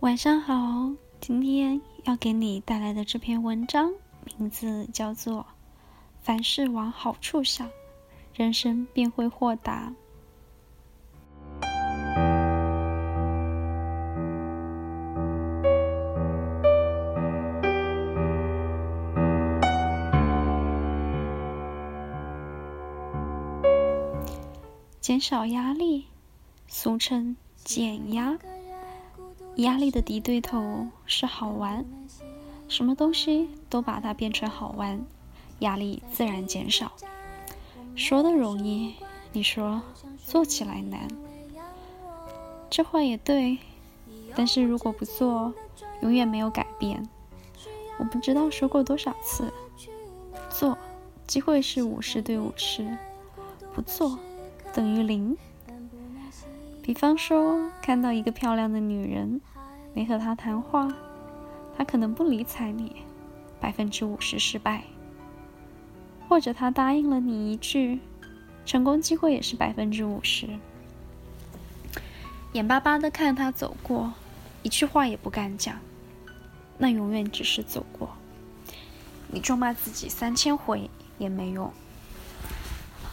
晚上好，今天要给你带来的这篇文章名字叫做《凡事往好处想，人生便会豁达》。减少压力，俗称减压。压力的敌对头是好玩，什么东西都把它变成好玩，压力自然减少。说的容易，你说做起来难。这话也对，但是如果不做，永远没有改变。我不知道说过多少次，做机会是五十对五十，不做等于零。比方说，看到一个漂亮的女人，没和她谈话，她可能不理睬你，百分之五十失败；或者她答应了你一句，成功机会也是百分之五十。眼巴巴的看她走过，一句话也不敢讲，那永远只是走过。你咒骂自己三千回也没用。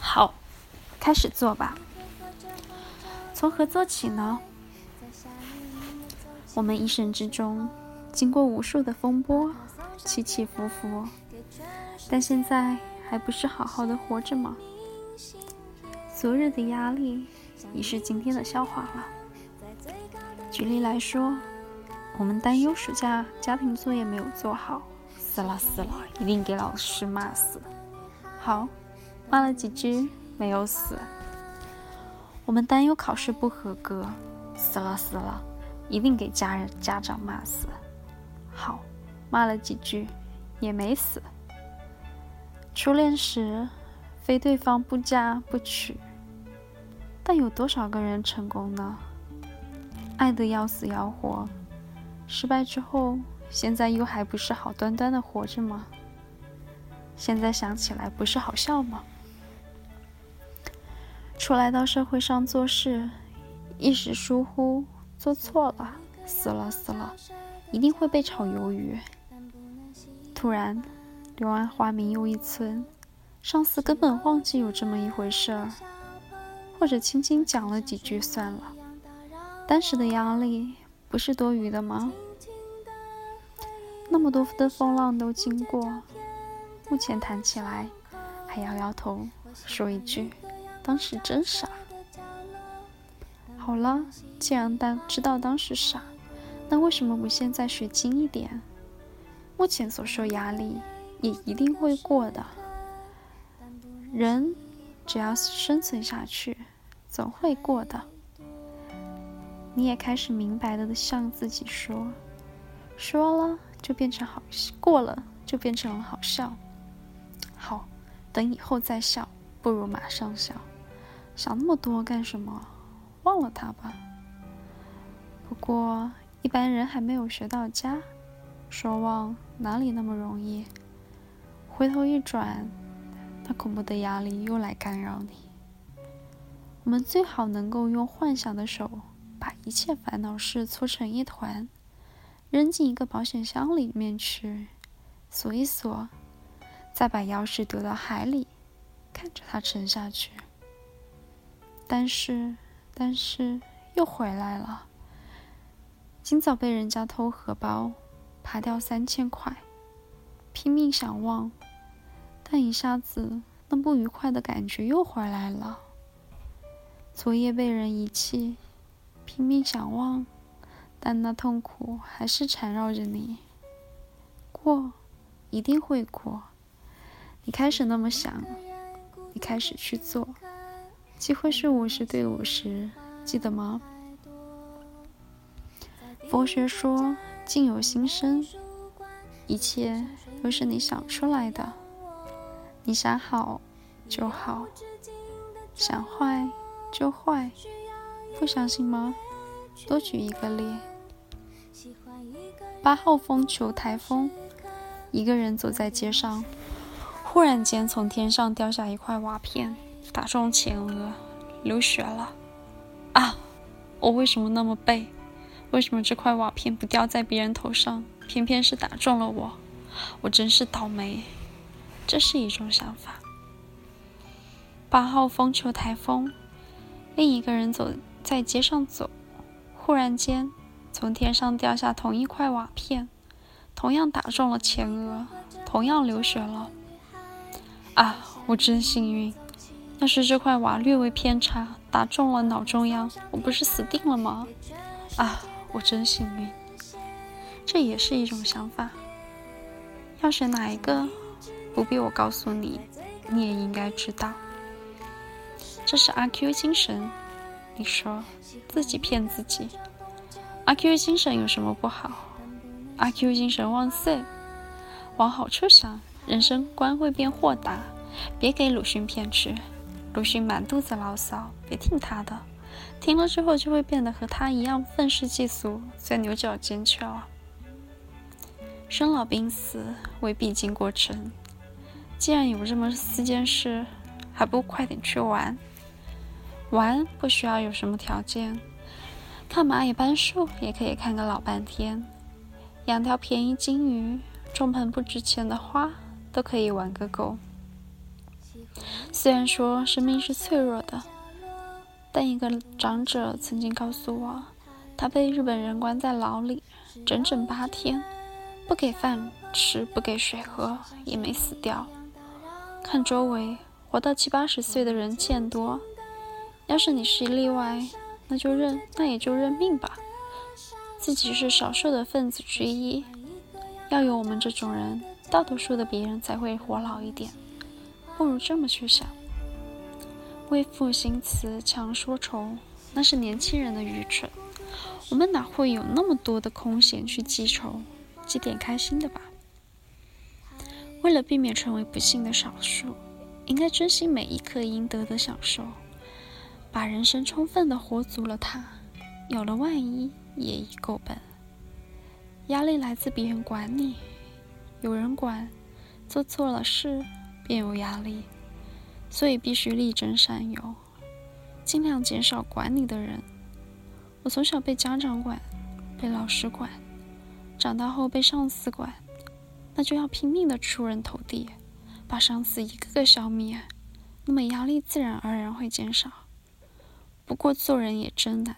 好，开始做吧。从何做起呢？我们一生之中经过无数的风波，起起伏伏，但现在还不是好好的活着吗？昨日的压力已是今天的笑话了。举例来说，我们担忧暑假家庭作业没有做好，死了死了，一定给老师骂死。好，骂了几句，没有死。我们担忧考试不合格，死了死了，一定给家人家长骂死。好，骂了几句，也没死。初恋时，非对方不嫁不娶，但有多少个人成功呢？爱得要死要活，失败之后，现在又还不是好端端的活着吗？现在想起来，不是好笑吗？出来到社会上做事，一时疏忽做错了，死了死了，一定会被炒鱿鱼。突然柳暗花明又一村，上司根本忘记有这么一回事儿，或者轻轻讲了几句算了。当时的压力不是多余的吗？那么多的风浪都经过，目前谈起来还摇摇头，说一句。当时真傻。好了，既然当知道当时傻，那为什么不现在学精一点？目前所受压力也一定会过的。人只要生存下去，总会过的。你也开始明白的向自己说：说了就变成好，过了就变成了好笑。好，等以后再笑，不如马上笑。想那么多干什么？忘了他吧。不过一般人还没有学到家，说忘哪里那么容易？回头一转，那恐怖的压力又来干扰你。我们最好能够用幻想的手，把一切烦恼事搓成一团，扔进一个保险箱里面去，锁一锁，再把钥匙丢到海里，看着它沉下去。但是，但是又回来了。今早被人家偷荷包，扒掉三千块，拼命想忘，但一下子那不愉快的感觉又回来了。昨夜被人遗弃，拼命想忘，但那痛苦还是缠绕着你。过，一定会过。你开始那么想，你开始去做。机会是五十对五十，记得吗？佛学说境由心生，一切都是你想出来的。你想好就好，想坏就坏，不相信吗？多举一个例。八号风球台风，一个人走在街上，忽然间从天上掉下一块瓦片。打中前额，流血了。啊！我为什么那么背？为什么这块瓦片不掉在别人头上，偏偏是打中了我？我真是倒霉。这是一种想法。八号风球台风，另一个人走在街上走，忽然间从天上掉下同一块瓦片，同样打中了前额，同样流血了。啊，我真幸运！要是这块瓦略微偏差，打中了脑中央，我不是死定了吗？啊，我真幸运！这也是一种想法。要选哪一个？不必我告诉你，你也应该知道。这是阿 Q 精神。你说自己骗自己。阿 Q 精神有什么不好？阿 Q 精神万岁！往好处想，人生观会变豁达。别给鲁迅骗去。鲁迅满肚子牢骚，别听他的。听了之后就会变得和他一样愤世嫉俗，钻牛角尖去了。生老病死为必经过程。既然有这么四件事，还不快点去玩？玩不需要有什么条件，看蚂蚁搬树也可以看个老半天。养条便宜金鱼，种盆不值钱的花，都可以玩个够。虽然说生命是脆弱的，但一个长者曾经告诉我，他被日本人关在牢里整整八天，不给饭吃，不给水喝，也没死掉。看周围活到七八十岁的人见多，要是你是例外，那就认，那也就认命吧。自己是少数的分子之一，要有我们这种人，大多数的别人才会活老一点。不如这么去想：为赋新词强说愁，那是年轻人的愚蠢。我们哪会有那么多的空闲去记仇？记点开心的吧。为了避免成为不幸的少数，应该珍惜每一刻应得的享受，把人生充分的活足了。它有了万一，也已够本。压力来自别人管你，有人管，做错了事。便有压力，所以必须力争上游，尽量减少管你的人。我从小被家长管，被老师管，长大后被上司管，那就要拼命的出人头地，把上司一个个消灭，那么压力自然而然会减少。不过做人也真难，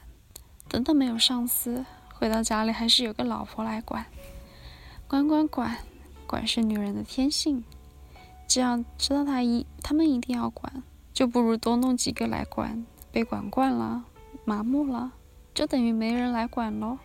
等等没有上司，回到家里还是有个老婆来管，管管管，管是女人的天性。这样知道他一他们一定要管，就不如多弄几个来管。被管惯了，麻木了，就等于没人来管喽。